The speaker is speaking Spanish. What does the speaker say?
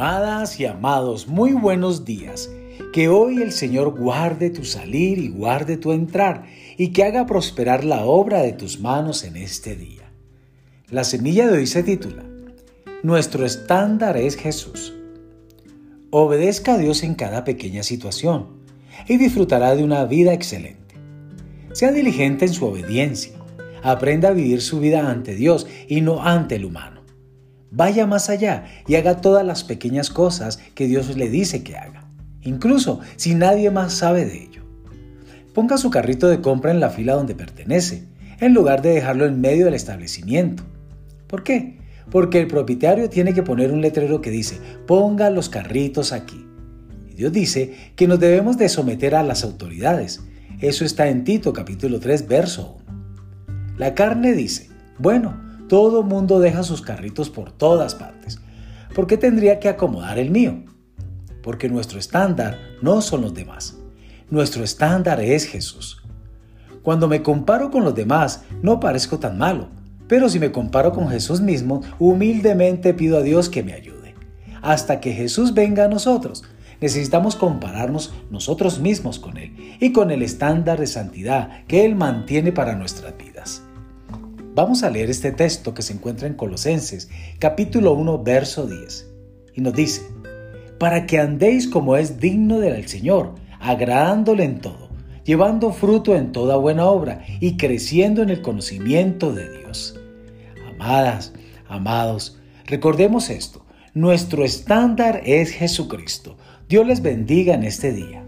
Amadas y amados, muy buenos días. Que hoy el Señor guarde tu salir y guarde tu entrar y que haga prosperar la obra de tus manos en este día. La semilla de hoy se titula Nuestro estándar es Jesús. Obedezca a Dios en cada pequeña situación y disfrutará de una vida excelente. Sea diligente en su obediencia. Aprenda a vivir su vida ante Dios y no ante el humano. Vaya más allá y haga todas las pequeñas cosas que Dios le dice que haga, incluso si nadie más sabe de ello. Ponga su carrito de compra en la fila donde pertenece, en lugar de dejarlo en medio del establecimiento. ¿Por qué? Porque el propietario tiene que poner un letrero que dice, ponga los carritos aquí. Y Dios dice que nos debemos de someter a las autoridades. Eso está en Tito capítulo 3, verso 1. La carne dice, bueno, todo mundo deja sus carritos por todas partes. ¿Por qué tendría que acomodar el mío? Porque nuestro estándar no son los demás. Nuestro estándar es Jesús. Cuando me comparo con los demás, no parezco tan malo, pero si me comparo con Jesús mismo, humildemente pido a Dios que me ayude. Hasta que Jesús venga a nosotros, necesitamos compararnos nosotros mismos con Él y con el estándar de santidad que Él mantiene para nuestras vidas. Vamos a leer este texto que se encuentra en Colosenses, capítulo 1, verso 10. Y nos dice, para que andéis como es digno del Señor, agradándole en todo, llevando fruto en toda buena obra y creciendo en el conocimiento de Dios. Amadas, amados, recordemos esto, nuestro estándar es Jesucristo. Dios les bendiga en este día.